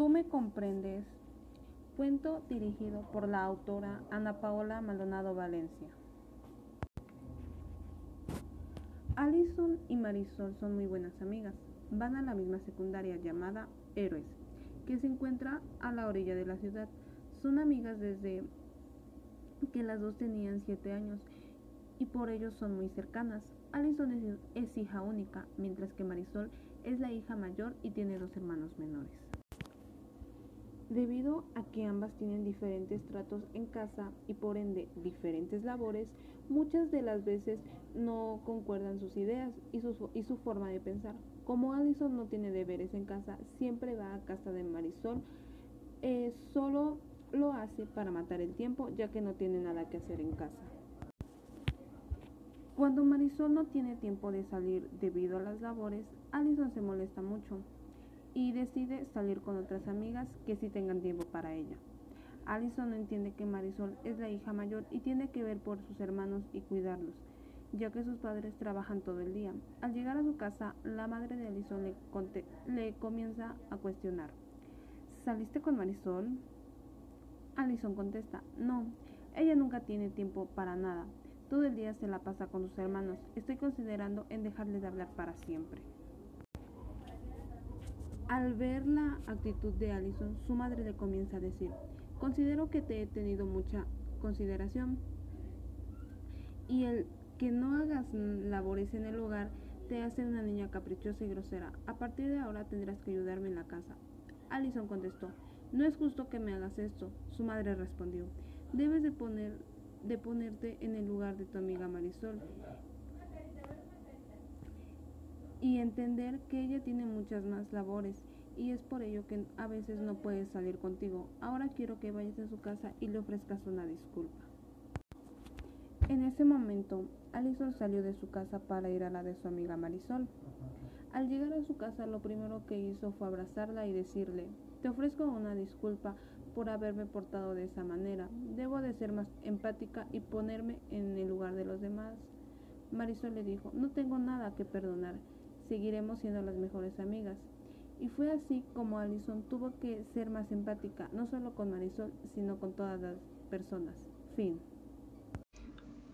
Tú me comprendes. Cuento dirigido por la autora Ana Paola Maldonado Valencia. Alison y Marisol son muy buenas amigas. Van a la misma secundaria llamada Héroes, que se encuentra a la orilla de la ciudad. Son amigas desde que las dos tenían siete años y por ello son muy cercanas. Alison es hija única, mientras que Marisol es la hija mayor y tiene dos hermanos menores. Debido a que ambas tienen diferentes tratos en casa y por ende diferentes labores, muchas de las veces no concuerdan sus ideas y su, forma de pensar. Como Alison no tiene deberes en casa, siempre va a casa de Marisol, eh, solo lo hace para matar el tiempo ya que no tiene nada que hacer en casa. Cuando Marisol no tiene tiempo de salir debido a las labores, Alison se molesta mucho y decide salir con otras amigas que sí tengan tiempo para ella. Alison no entiende que Marisol es la hija mayor y tiene que ver por sus hermanos y cuidarlos, ya que sus padres trabajan todo el día. Al llegar a su casa, la madre de Alison le, comienza a cuestionar. ¿Saliste con Marisol? Alison contesta, no, ella nunca tiene tiempo para nada. Todo el día se la pasa con sus hermanos. Estoy considerando en dejarle de hablar para siempre. Al ver la actitud de Allison, su madre le comienza a decir, considero que te he tenido mucha consideración y el que no hagas labores en el hogar te hace una niña caprichosa y grosera. A partir de ahora tendrás que ayudarme en la casa. Allison contestó, no es justo que me hagas esto. Su madre respondió, debes de poner de ponerte en el lugar de tu amiga Marisol y entender que ella tiene muchas más labores y es por ello que a veces no puede salir contigo. Ahora quiero que vayas a su casa y le ofrezcas una disculpa. En ese momento, Alison salió de su casa para ir a la de su amiga Marisol. Al llegar a su casa, lo primero que hizo fue abrazarla y decirle, te ofrezco una disculpa por haberme portado de esa manera. Debo de ser más empática y ponerme en el lugar de los demás. Marisol le dijo, no tengo nada que perdonar, seguiremos siendo las mejores amigas. Y fue así como Alison tuvo que ser más empática, no solo con Marisol, sino con todas las personas. Fin.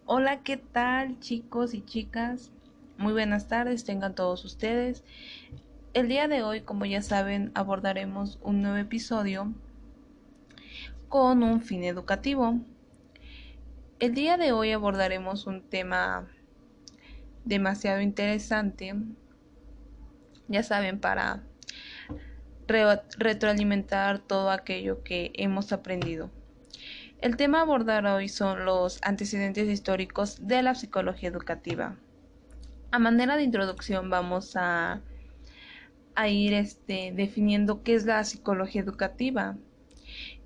Hola, ¿qué tal chicos y chicas? Muy buenas tardes, tengan todos ustedes. El día de hoy, como ya saben, abordaremos un nuevo episodio con un fin educativo. El día de hoy abordaremos un tema demasiado interesante, ya saben, para retroalimentar todo aquello que hemos aprendido. El tema a abordar hoy son los antecedentes históricos de la psicología educativa. A manera de introducción vamos a, a ir este, definiendo qué es la psicología educativa.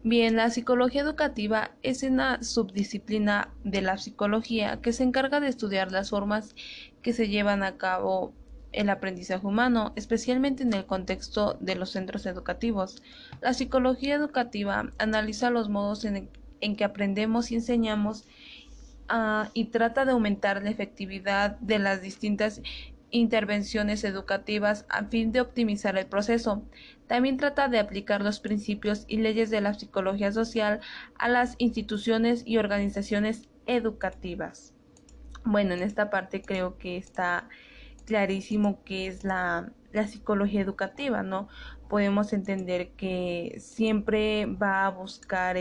Bien, la psicología educativa es una subdisciplina de la psicología que se encarga de estudiar las formas que se llevan a cabo el aprendizaje humano, especialmente en el contexto de los centros educativos. La psicología educativa analiza los modos en, que aprendemos y enseñamos ah, y trata de aumentar la efectividad de las distintas intervenciones educativas a fin de optimizar el proceso. También trata de aplicar los principios y leyes de la psicología social a las instituciones y organizaciones educativas. Bueno, en esta parte creo que está clarísimo que es la, psicología educativa, ¿no? Podemos entender que siempre va a buscar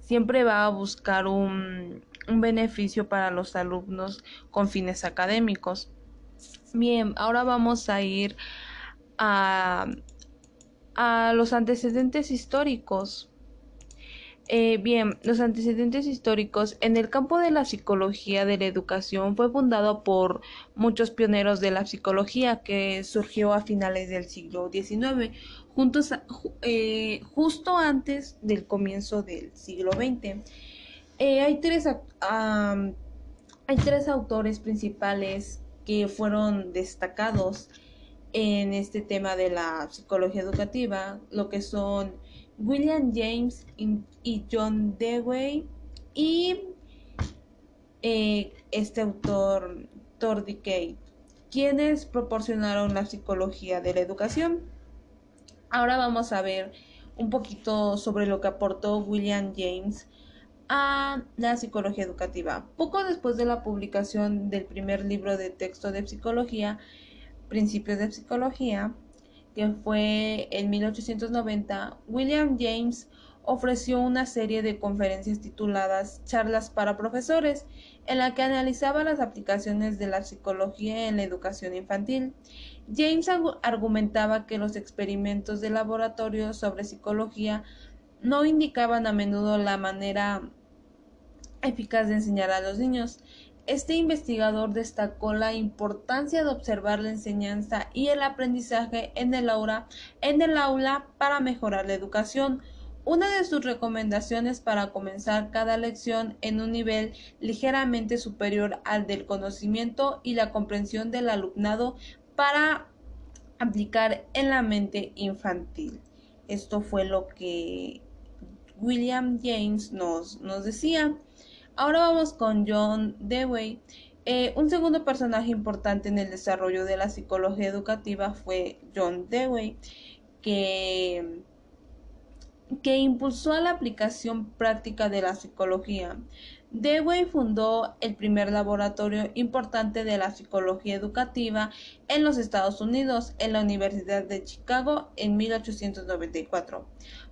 siempre va a buscar un, un beneficio para los alumnos con fines académicos. Bien, ahora vamos a ir a, a los antecedentes históricos. Eh, bien, los antecedentes históricos en el campo de la psicología de la educación fue fundado por muchos pioneros de la psicología que surgió a finales del siglo XIX, juntos eh, justo antes del comienzo del siglo XX. Eh, hay, tres, hay tres autores principales que fueron destacados en este tema de la psicología educativa, lo que son William James y John Dewey y eh, este autor Kay, quienes proporcionaron la psicología de la educación. Ahora vamos a ver un poquito sobre lo que aportó William James a la psicología educativa. Poco después de la publicación del primer libro de texto de psicología, Principios de Psicología, que fue en 1890, William James ofreció una serie de conferencias tituladas Charlas para profesores, en la que analizaba las aplicaciones de la psicología en la educación infantil. James argumentaba que los experimentos de laboratorio sobre psicología no indicaban a menudo la manera eficaz de enseñar a los niños. Este investigador destacó la importancia de observar la enseñanza y el aprendizaje en el aula, para mejorar la educación. Una de sus recomendaciones para comenzar cada lección en un nivel ligeramente superior al del conocimiento y la comprensión del alumnado para aplicar en la mente infantil. Esto fue lo que William James nos decía. Ahora vamos con John Dewey. Eh, un segundo personaje importante en el desarrollo de la psicología educativa fue John Dewey, que que impulsó a la aplicación práctica de la psicología. Dewey fundó el primer laboratorio importante de la psicología educativa en los Estados Unidos, en la Universidad de Chicago, en 1894.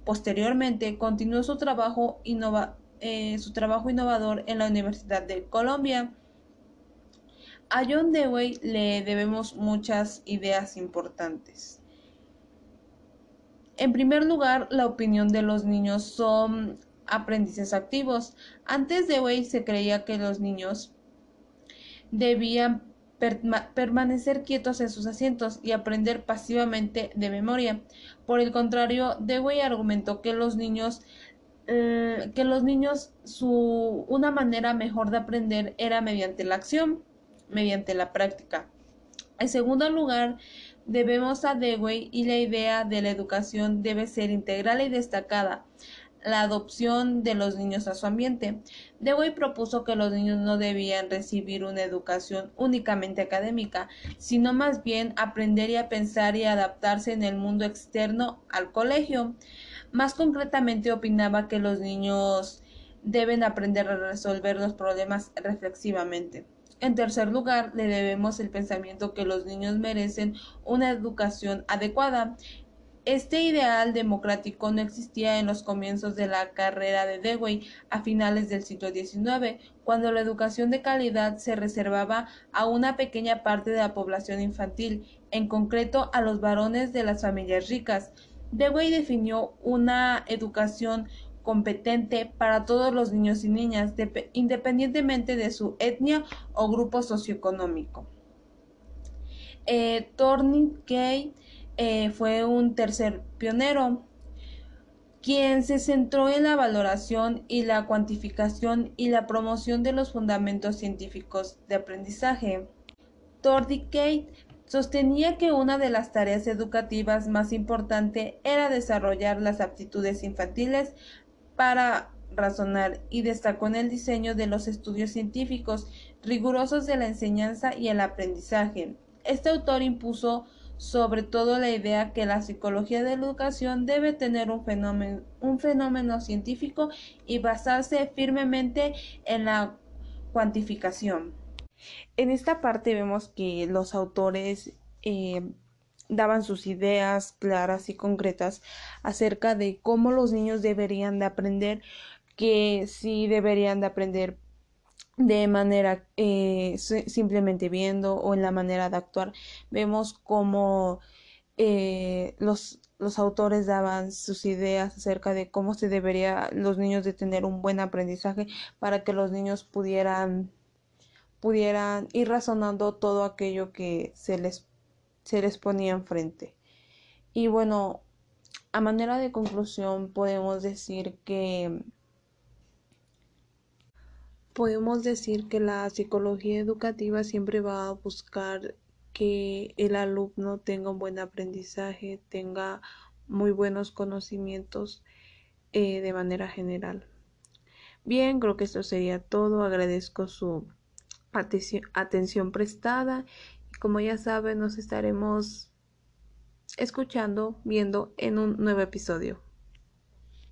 Posteriormente, continuó su trabajo, eh, su trabajo innovador en la Universidad de Columbia. A John Dewey le debemos muchas ideas importantes. En primer lugar, la opinión de los niños son aprendices activos. Antes de hoy se creía que los niños debían permanecer quietos en sus asientos y aprender pasivamente de memoria. Por el contrario, Dewey argumentó que los niños eh, que los niños su una manera mejor de aprender era mediante la acción, mediante la práctica. En segundo lugar, debemos a Dewey y la idea de la educación debe ser integral y destacada la adopción de los niños a su ambiente. Dewey propuso que los niños no debían recibir una educación únicamente académica, sino más bien aprender y a pensar y adaptarse en el mundo externo al colegio. Más concretamente opinaba que los niños deben aprender a resolver los problemas reflexivamente. En tercer lugar, le debemos el pensamiento que los niños merecen una educación adecuada. Este ideal democrático no existía en los comienzos de la carrera de Dewey a finales del siglo XIX, cuando la educación de calidad se reservaba a una pequeña parte de la población infantil, en concreto a los varones de las familias ricas. Dewey definió una educación competente para todos los niños y niñas, independientemente de su etnia o grupo socioeconómico. Eh, eh, fue un tercer pionero, quien se centró en la valoración y la cuantificación y la promoción de los fundamentos científicos de aprendizaje. Kate sostenía que una de las tareas educativas más importantes era desarrollar las aptitudes infantiles para razonar y destacó en el diseño de los estudios científicos rigurosos de la enseñanza y el aprendizaje. Este autor impuso sobre todo la idea que la psicología de la educación debe tener un fenómeno, un fenómeno científico y basarse firmemente en la cuantificación. En esta parte vemos que los autores eh, daban sus ideas claras y concretas acerca de cómo los niños deberían de aprender, que sí deberían de aprender de manera eh, simplemente viendo o en la manera de actuar. Vemos cómo eh, los, los autores daban sus ideas acerca de cómo se debería los niños de tener un buen aprendizaje para que los niños pudieran pudieran ir razonando todo aquello que se les se les ponía enfrente. Y bueno, a manera de conclusión podemos decir que podemos decir que la psicología educativa siempre va a buscar que el alumno tenga un buen aprendizaje, tenga muy buenos conocimientos eh, de manera general. Bien, creo que esto sería todo. Agradezco su atención prestada como ya saben, nos estaremos escuchando, viendo en un nuevo episodio.